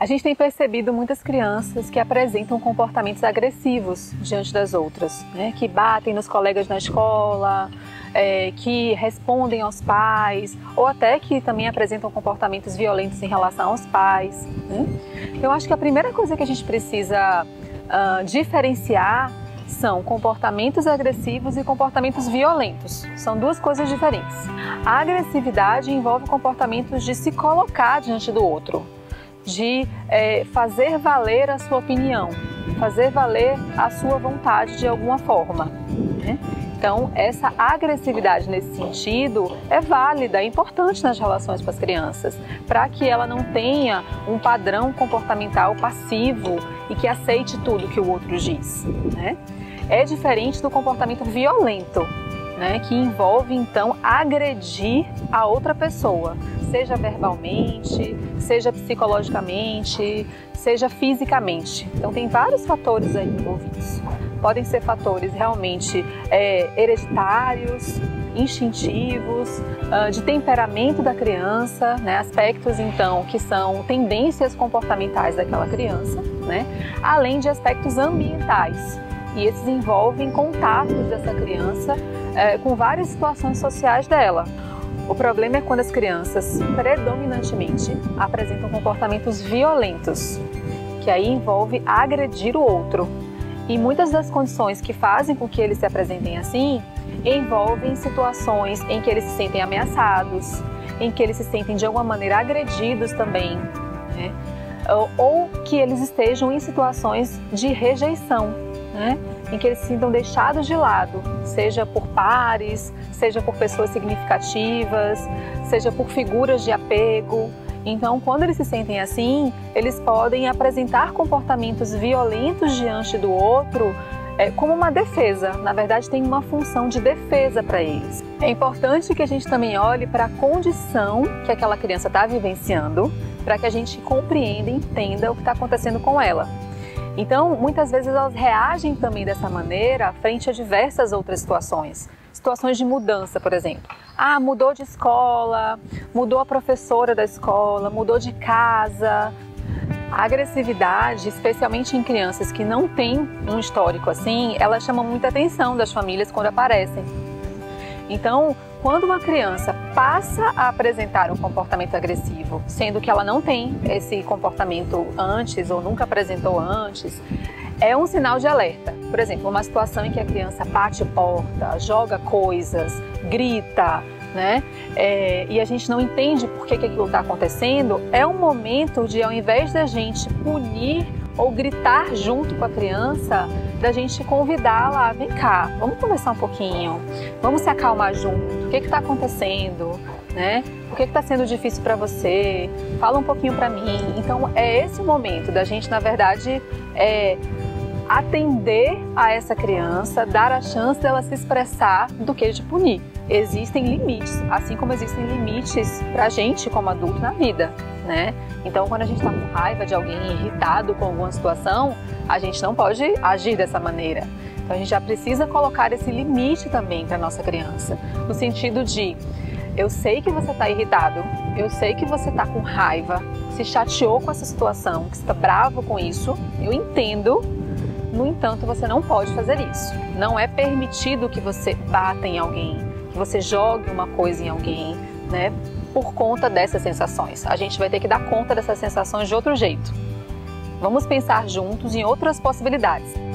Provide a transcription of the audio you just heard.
A gente tem percebido muitas crianças que apresentam comportamentos agressivos diante das outras, né? que batem nos colegas na escola, é, que respondem aos pais, ou até que também apresentam comportamentos violentos em relação aos pais. Né? Eu acho que a primeira coisa que a gente precisa uh, diferenciar são comportamentos agressivos e comportamentos violentos. São duas coisas diferentes. A agressividade envolve comportamentos de se colocar diante do outro, de é, fazer valer a sua opinião, fazer valer a sua vontade de alguma forma. Né? Então, essa agressividade nesse sentido é válida, é importante nas relações com as crianças, para que ela não tenha um padrão comportamental passivo e que aceite tudo que o outro diz. Né? É diferente do comportamento violento, né, que envolve então agredir a outra pessoa, seja verbalmente, seja psicologicamente, seja fisicamente. Então tem vários fatores aí envolvidos podem ser fatores realmente é, hereditários, instintivos, uh, de temperamento da criança, né, aspectos então que são tendências comportamentais daquela criança, né, além de aspectos ambientais. E esses envolvem contatos dessa criança é, com várias situações sociais dela. O problema é quando as crianças predominantemente apresentam comportamentos violentos, que aí envolve agredir o outro, e muitas das condições que fazem com que eles se apresentem assim envolvem situações em que eles se sentem ameaçados, em que eles se sentem de alguma maneira agredidos também, né? ou que eles estejam em situações de rejeição, né? Em que eles se sintam deixados de lado, seja por pares, seja por pessoas significativas, seja por figuras de apego. Então, quando eles se sentem assim, eles podem apresentar comportamentos violentos diante do outro é, como uma defesa. Na verdade, tem uma função de defesa para eles. É importante que a gente também olhe para a condição que aquela criança está vivenciando, para que a gente compreenda e entenda o que está acontecendo com ela. Então, muitas vezes elas reagem também dessa maneira frente a diversas outras situações. Situações de mudança, por exemplo. Ah, mudou de escola, mudou a professora da escola, mudou de casa. A agressividade, especialmente em crianças que não têm um histórico assim, ela chama muita atenção das famílias quando aparecem. Então, quando uma criança passa a apresentar um comportamento agressivo, sendo que ela não tem esse comportamento antes ou nunca apresentou antes, é um sinal de alerta. Por exemplo, uma situação em que a criança bate porta, joga coisas, grita, né? É, e a gente não entende por que, que aquilo está acontecendo, é um momento de, ao invés da gente punir ou gritar junto com a criança, da gente convidá-la, vem cá, vamos conversar um pouquinho, vamos se acalmar junto, o que está acontecendo, né? O que está sendo difícil para você? Fala um pouquinho para mim. Então é esse o momento da gente, na verdade, é, atender a essa criança, dar a chance dela se expressar do que de punir. Existem limites, assim como existem limites para a gente como adulto na vida, né? Então, quando a gente está com raiva de alguém, irritado com alguma situação, a gente não pode agir dessa maneira. Então, a gente já precisa colocar esse limite também para nossa criança, no sentido de eu sei que você está irritado, eu sei que você está com raiva, se chateou com essa situação, que está bravo com isso, eu entendo, no entanto, você não pode fazer isso. Não é permitido que você bata em alguém, que você jogue uma coisa em alguém, né? Por conta dessas sensações. A gente vai ter que dar conta dessas sensações de outro jeito. Vamos pensar juntos em outras possibilidades.